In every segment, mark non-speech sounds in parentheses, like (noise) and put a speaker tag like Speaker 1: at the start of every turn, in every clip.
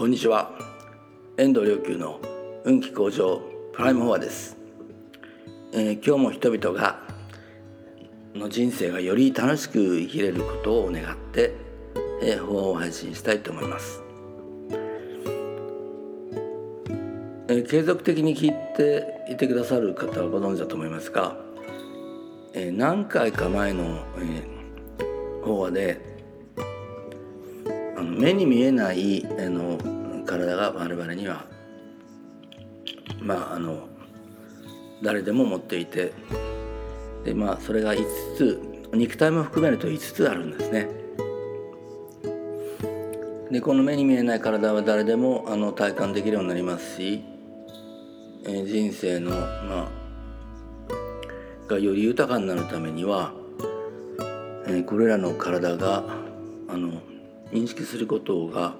Speaker 1: こんにちは。遠藤良久の運気向上プライムフォアです、えー、今日も人々がの人生がより楽しく生きれることを願って、えー、法を配信したいと思います、えー、継続的に聞いていてくださる方はご存知だと思いますが、えー、何回か前の、えー、法話であの目に見えないあの体が我々にはまああの誰でも持っていてでまあそれが5つ肉体も含めると5つあるんですね。でこの目に見えない体は誰でもあの体感できるようになりますし、えー、人生の、まあ、がより豊かになるためには、えー、これらの体があの認識することが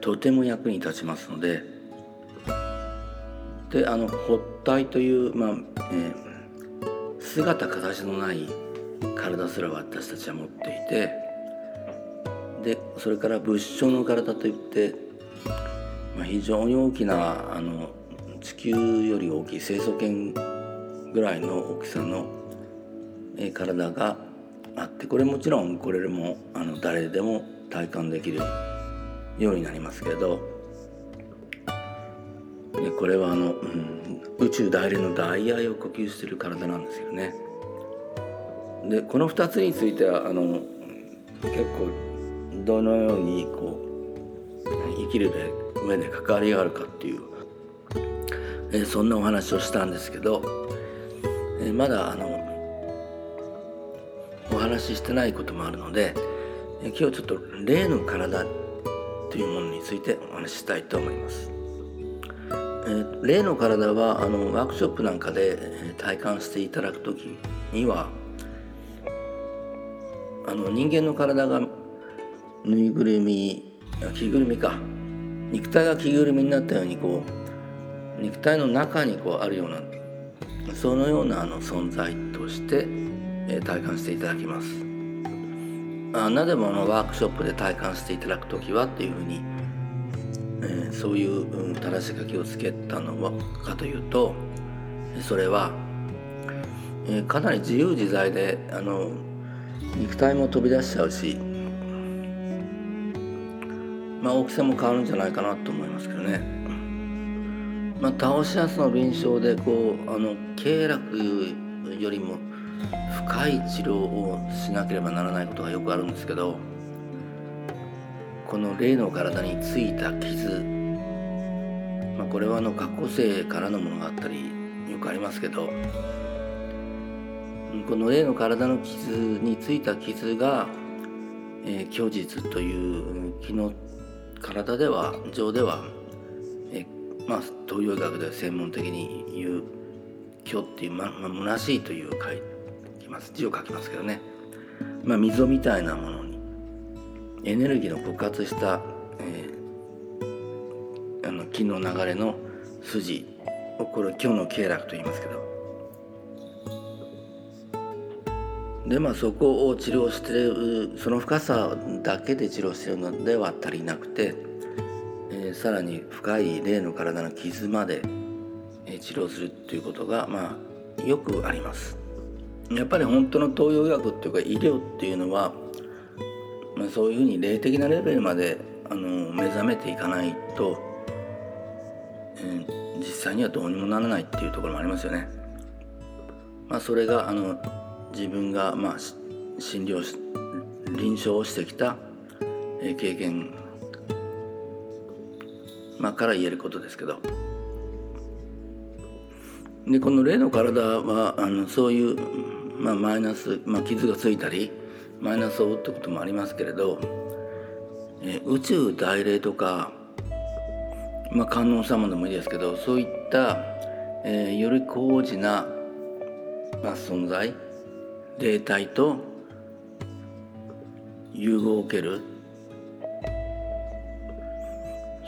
Speaker 1: とても役に立ちますのでであの発体という、まあえー、姿形のない体すら私たちは持っていてでそれから仏性の体といって、まあ、非常に大きなあの地球より大きい清楚圏ぐらいの大きさの、えー、体があってこれもちろんこれもあの誰でも体感できるようになりますけどでこれはあの、うん、宇宙大連の大愛を呼吸している体なんですよね。でこの2つについてはあの結構どのようにこう生きる上で関わりがあるかっていう、えそんなお話をしたんですけど、えまだあのお話ししてないこともあるので今日ちょっと霊の体というものについてお話ししたいと思います。えー、霊の体はあのワークショップなんかで体感していただく時にはあの人間の体がぬいぐるみ着ぐるみか肉体が着ぐるみになったようにこう肉体の中にこうあるようなそのようなあの存在として、えー、体感していただきます。あなぜものワークショップで体感していただく時はっていうふうに、えー、そういう、うん、正し書きをつけたのはかというとそれは、えー、かなり自由自在であの肉体も飛び出しちゃうし、まあ、大きさも変わるんじゃないかなと思いますけどね。まあ、倒しやすの臨床でこうあの経絡よりも深い治療をしなければならないことがよくあるんですけどこの霊の体についた傷、まあ、これはあの過去世からのものがあったりよくありますけどこの霊の体の傷についた傷が、えー、虚実という気の体では上では、えー、まあ東洋医学では専門的に言う虚っていう、まま、虚しいというます。字を書きますけどね、まあ、溝みたいなものにエネルギーの枯渇した、えー、あの気の流れの筋をこれ今日の経絡と言いますけど。でまあそこを治療してるその深さだけで治療してるのでは足りなくて、えー、さらに深い霊の体の傷まで、え、治療するっていうことがまあよくあります。やっぱり本当の東洋医学っていうか医療っていうのは、まあ、そういうふうに霊的なレベルまであの目覚めていかないと、えー、実際にはどうにもならないっていうところもありますよね。まあ、それがあの自分が、まあ、診療し臨床をしてきた、えー、経験、まあ、から言えることですけど。でこの霊の体はあのそういうまあ、マイナス、まあ、傷がついたりマイナスを負うったこともありますけれど、え、宇宙大霊とか、まあ、観音様でもいいですけどそういった、えー、より高次な、まあ、存在霊体と融合を受ける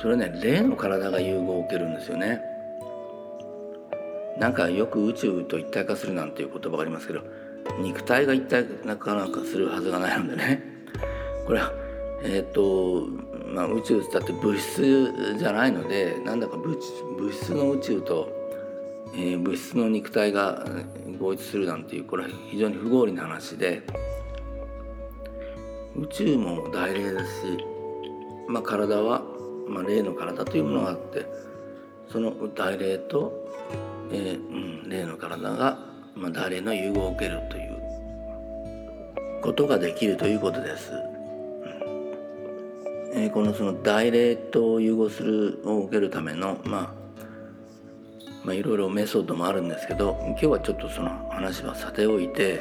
Speaker 1: それはね霊の体が融合を受けるんですよね。なんかよく宇宙と一体化するなんていう言葉がありますけど肉体が一体なかなかするはずがないのでね。(laughs) これはえっ、ー、とまあ、宇宙だって物質じゃないのでなんだか物質の宇宙と、えー、物質の肉体が合一するなんていうこれは非常に不合理な話で宇宙も大霊ですし、まあ、体は、まあ、霊の体というものがあってその大霊と、えーうん、霊の体が、まあ、大霊の融合を受けるということができるということです。えー、このその大霊と融合するを受けるためのまあまあいろいろメソッドもあるんですけど今日はちょっとその話はさておいて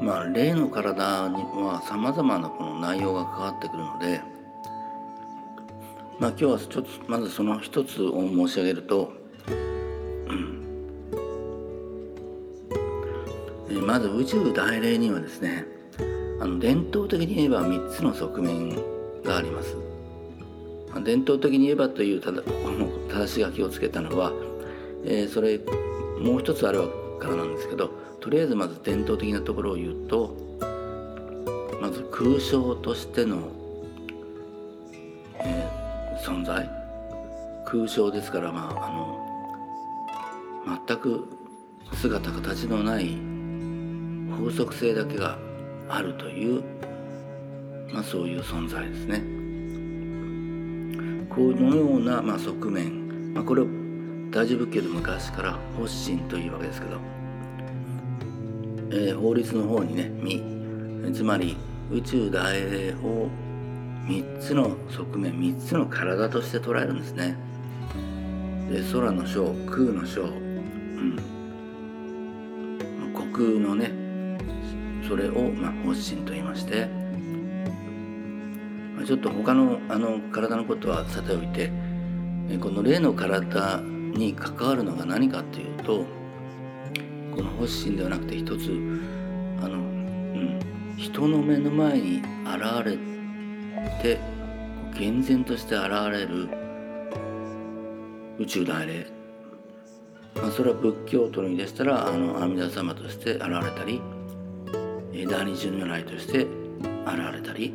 Speaker 1: まあ霊の体にはさまざまなこの内容が関わってくるのでまあ今日はちょっとまずその一つを申し上げると、まず宇宙大霊にはですねあの伝統的に言えば3つの側面があります。伝統的に言えばというただ (laughs) 正し書きをつけたのは、えー、それもう一つあるからなんですけどとりあえずまず伝統的なところを言うとまず空想としての、えー、存在。空想ですからまああの全く姿形のない法則性だけがあるというまあ、そういう存在ですね。このような、まあ、側面、まあ、これを大乗仏教で昔から発心というわけですけど、えー、法律の方にね「身」つまり宇宙大霊を3つの側面3つの体として捉えるんですね。で空の章空の章、うん、虚空のねそれを、まあ、発心と言いましてまちょっと他のあの体のことはさておいてこの霊の体に関わるのが何かっていうとこの発心ではなくて一つあの、うん、人の目の前に現れて厳然として現れる宇宙大霊、まあ、それは仏教徒にでしたらあの阿弥陀様として現れたり第二十如来として現れたり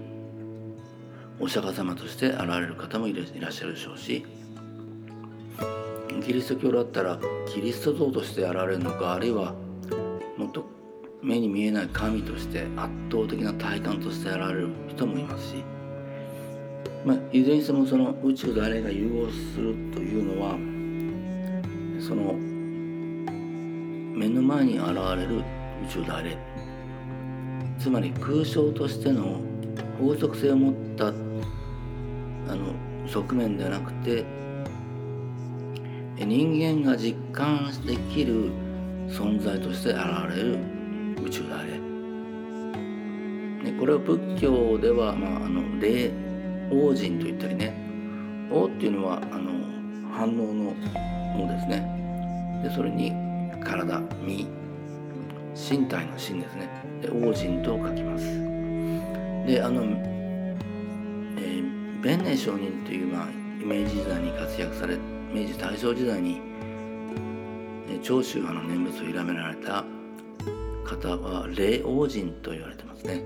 Speaker 1: お釈迦様として現れる方もいらっしゃるでしょうしキリスト教だったらキリスト像として現れるのかあるいはもっと目に見えない神として圧倒的な体感として現れる人もいますし、まあ、いずれにしてもその宇宙とあれが融合するというのはその目の前に現れる宇宙であれつまり空想としての法則性を持ったあの側面ではなくて人間が実感できる存在として現れる宇宙だね。でこれは仏教では、まあ、あの霊王人と言ったりね王っていうのはあの反応の王ですね。でそれに体身身体の身ですね。で王人と書きます。であのえ弁寧上人という、まあ、明治時代に活躍され明治大正時代に長州派の念仏を広められた方は霊王人と言われてますね、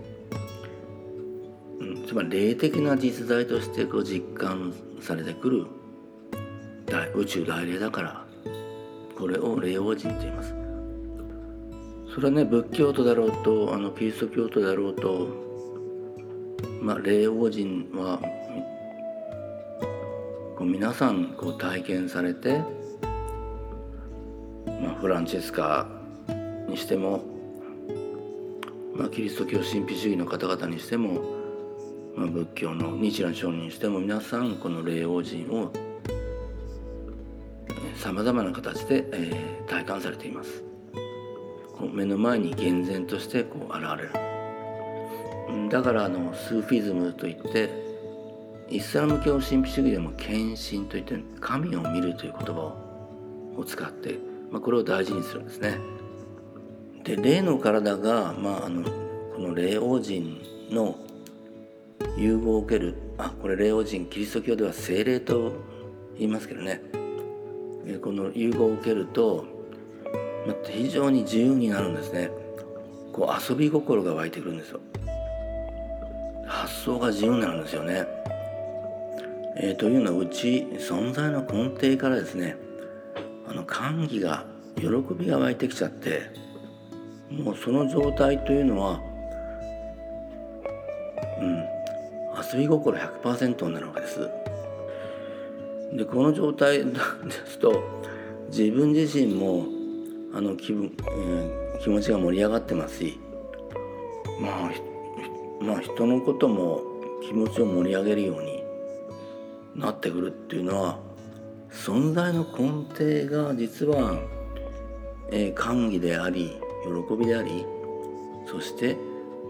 Speaker 1: うん、つまり霊的な実在としてこう実感されてくる大宇宙大霊だからこれを霊王人と言いますそれはね仏教徒だろうとあのキリスト教徒だろうとまあ霊王人はこう皆さんこう体験されて、まあ、フランチェスカにしても、まあ、キリスト教神秘主義の方々にしても、まあ、仏教の日蘭上人にしても皆さんこの霊王人をさまざまな形で、えー、体感されています。こう目の前に厳然としてこう現れる。だからあのスーフィズムといってイスラム教神秘主義でも献身といって神を見るという言葉を使って、まあ、これを大事にするんですね。で霊の体が、まあ、あのこの霊王人の融合を受けるあこれ霊王人キリスト教では精霊と言いますけどねこの融合を受けると、非常に自由になるんですね。こう遊び心が湧いてくるんですよ。発想が自由になるんですよね。えー、というのはうち存在の根底からですねあの歓喜が喜びが湧いてきちゃってもうその状態というのはうん遊び心100%になるわけです。でこの状態ですと自分自身もあの気分、えー、気持ちが盛り上がってますしまあまあ人のことも気持ちを盛り上げるようになってくるっていうのは存在の根底が実は、えー、歓喜であり喜びでありそして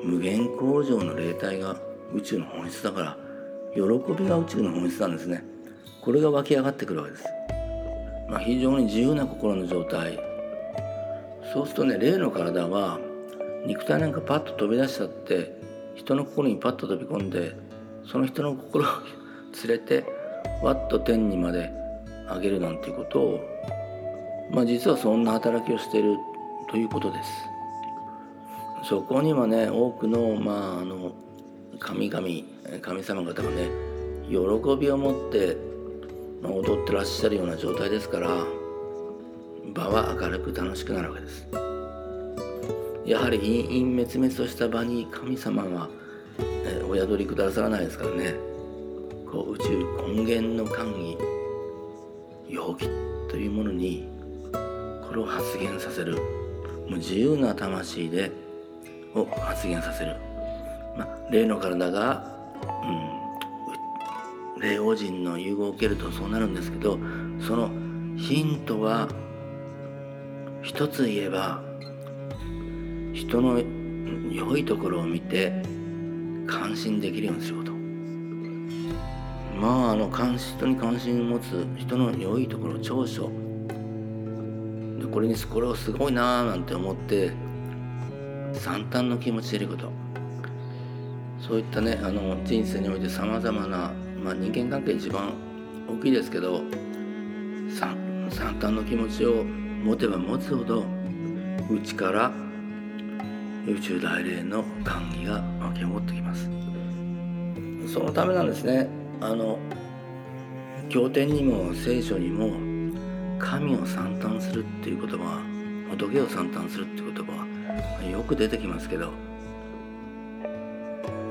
Speaker 1: 無限工場の霊体が宇宙の本質だから喜びが宇宙の本質なんですね。これが湧き上がってくるわけです、まあ、非常に自由な心の状態。そうするとね霊の体は肉体なんかパッと飛び出しちゃって人の心にパッと飛び込んでその人の心を連れてわっと天にまで上げるなんていうことをまあ実はそんな働きをしているということです。そこにはね多くの,、まあ、あの神々神様方がね喜びを持って、まあ、踊ってらっしゃるような状態ですから場は明るく楽しくなるわけです。やはり陰陰滅滅とした場に神様は、えお宿りくださらないですからね。こう宇宙根源の歓喜陽気というものにこれを発現させる。もう自由な魂でを発現させる、まあ、霊の体が、うん、霊王人の融合を受けるとそうなるんですけどそのヒントは一つ言えば人の良いところを見て感心できるようにすること。まああの人に関心を持つ人の良いところ長所。でこれにこれをすごいなーなんて思って惨憺の気持ちでいること。そういったねあの人生においてさまざまな、まあ、人間関係一番大きいですけど惨憺の気持ちを持てば持つほど内から宇宙大霊の歓喜が湧き起こってきます。そのためなんですね。あの経典にも聖書にも神を賛嘆するっていう言葉仏を賛嘆するっていう言葉はよく出てきますけど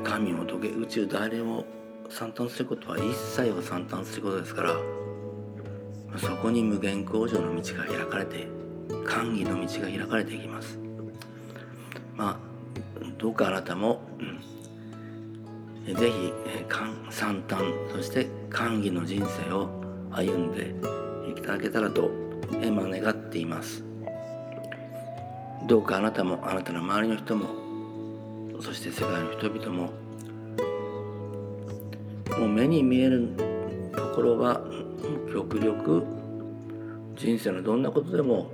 Speaker 1: 神仏宇宙誰を賛嘆することは一切を賛嘆することですからそこに無限工場の道が開かれて歓喜の道が開かれていきます。まあどうかあなたも、うん、ぜひ賛嘆そして歓喜の人生を歩んでいただけたらと、えまあ、願っています。どうかあなたもあなたの周りの人もそして世界の人々ももう目に見えるところは極力人生のどんなことでも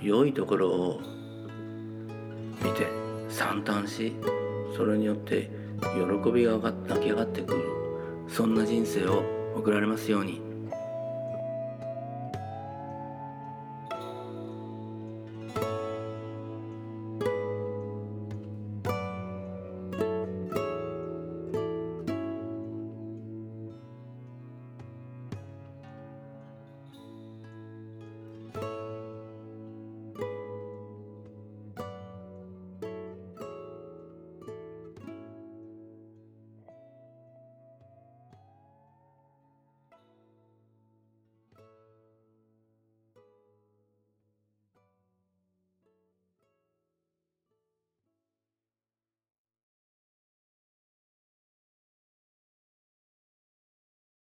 Speaker 1: 良いところを見て惨憺しそれによって喜びが湧き上がってくるそんな人生を送られますように。